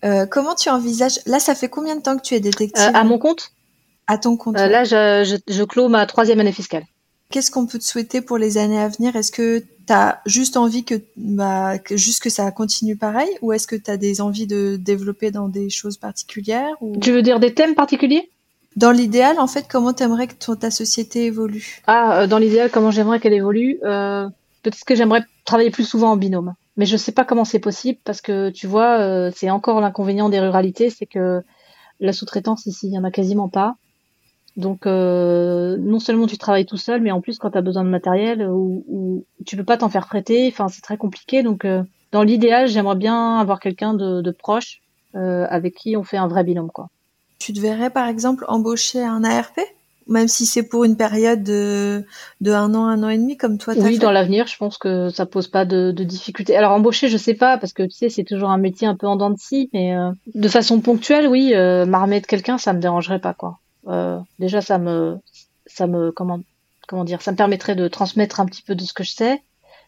Euh, comment tu envisages Là, ça fait combien de temps que tu es détective? Euh, à mon compte, à ton compte ouais. là, je, je, je clôt ma troisième année fiscale. Qu'est-ce qu'on peut te souhaiter pour les années à venir? Est-ce que tu as juste envie que, bah, que juste que ça continue pareil? Ou est-ce que tu as des envies de développer dans des choses particulières? Ou... Tu veux dire des thèmes particuliers? Dans l'idéal, en fait, comment t'aimerais que ton- ta société évolue? Ah, euh, dans l'idéal, comment j'aimerais qu'elle évolue euh, Peut-être que j'aimerais travailler plus souvent en binôme. Mais je sais pas comment c'est possible parce que tu vois, euh, c'est encore l'inconvénient des ruralités, c'est que la sous-traitance ici, il y en a quasiment pas. Donc, euh, non seulement tu travailles tout seul, mais en plus quand tu as besoin de matériel ou, ou tu peux pas t'en faire prêter. Enfin, c'est très compliqué. Donc, euh, dans l'idéal, j'aimerais bien avoir quelqu'un de, de proche euh, avec qui on fait un vrai binôme, quoi. Tu te verrais, par exemple, embaucher un ARP Même si c'est pour une période de, de un an, un an et demi, comme toi Oui, fait? dans l'avenir, je pense que ça pose pas de, de difficultés. Alors embaucher, je sais pas, parce que tu sais, c'est toujours un métier un peu en dents de scie, mais de façon ponctuelle, oui, m'armer de quelqu'un, ça me dérangerait pas, quoi. Euh, déjà, ça me, ça me, comment, comment dire, ça me permettrait de transmettre un petit peu de ce que je sais,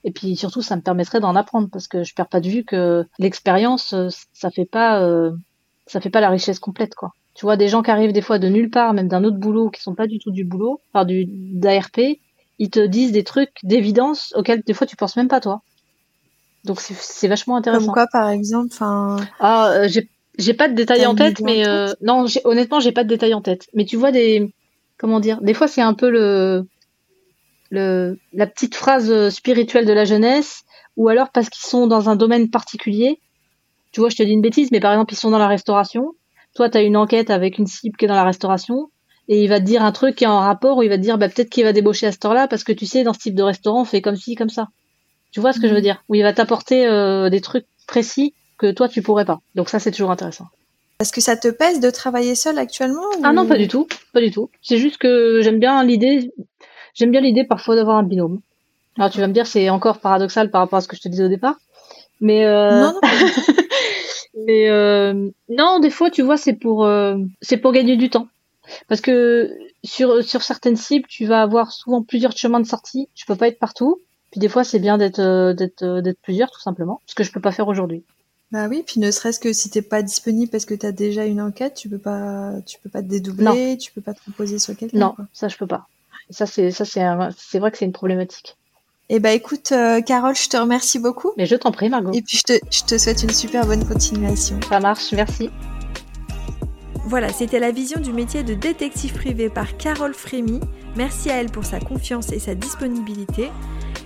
et puis surtout, ça me permettrait d'en apprendre, parce que je perds pas de vue que l'expérience, euh, ça fait pas, euh, ça fait pas la richesse complète, quoi. Tu vois, des gens qui arrivent des fois de nulle part, même d'un autre boulot, qui sont pas du tout du boulot, enfin du d'ARP, ils te disent des trucs d'évidence auxquels des fois tu penses même pas toi. Donc c'est- c'est vachement intéressant. Comme quoi, par exemple, enfin, Ah, euh, j'ai j'ai pas de détails en tête, idée en mais tête euh, non, j'ai- honnêtement, j'ai pas de détails en tête. Mais tu vois des comment dire, des fois c'est un peu le le la petite phrase euh, spirituelle de la jeunesse, ou alors parce qu'ils sont dans un domaine particulier. Tu vois, je te dis une bêtise, mais par exemple ils sont dans la restauration. Toi, tu as une enquête avec une cible qui est dans la restauration. Et il va te dire un truc qui est en rapport où il va te dire bah, peut-être qu'il va débaucher à ce heure-là parce que tu sais dans ce type de restaurant on fait comme ci comme ça. Tu vois ce que je veux Mhm. dire? Où il va t'apporter euh, des trucs précis que toi tu pourrais pas. Donc ça c'est toujours intéressant. est-ce que ça te pèse de travailler seul actuellement Ah non, pas du tout, pas du tout. C'est juste que j'aime bien l'idée, j'aime bien l'idée parfois d'avoir un binôme. Alors tu vas me dire c'est encore paradoxal par rapport à ce que je te disais au départ, mais euh, Non, (laughs) mais euh, non, des fois tu vois c'est pour euh, c'est pour gagner du temps. Parce que sur sur certaines cibles tu vas avoir souvent plusieurs chemins de sortie. Tu peux pas être partout. Puis des fois c'est bien d'être d'être d'être plusieurs tout simplement, ce que je peux pas faire aujourd'hui. Bah oui, puis ne serait-ce que si t'es pas disponible parce que t'as déjà une enquête, tu peux pas, tu peux pas te dédoubler, tu peux pas te reposer sur quelqu'un. Non, quoi. ça je peux pas. Ça c'est ça c'est un- c'est vrai que c'est une problématique. Eh bah écoute, euh, Carole, je te remercie beaucoup. Mais je t'en prie Margot. Et puis je te, je te souhaite une super bonne continuation. Ça marche, merci. Voilà, c'était la vision du métier de détective privé par Carole Frémy. Merci à elle pour sa confiance et sa disponibilité.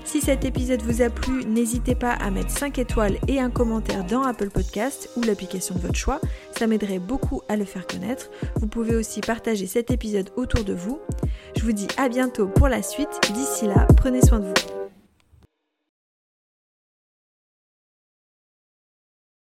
Si cet épisode vous a plu, n'hésitez pas à mettre 5 étoiles et un commentaire dans Apple Podcast ou l'application de votre choix. Ça m'aiderait beaucoup à le faire connaître. Vous pouvez aussi partager cet épisode autour de vous. Je vous dis à bientôt pour la suite. D'ici là, prenez soin de vous.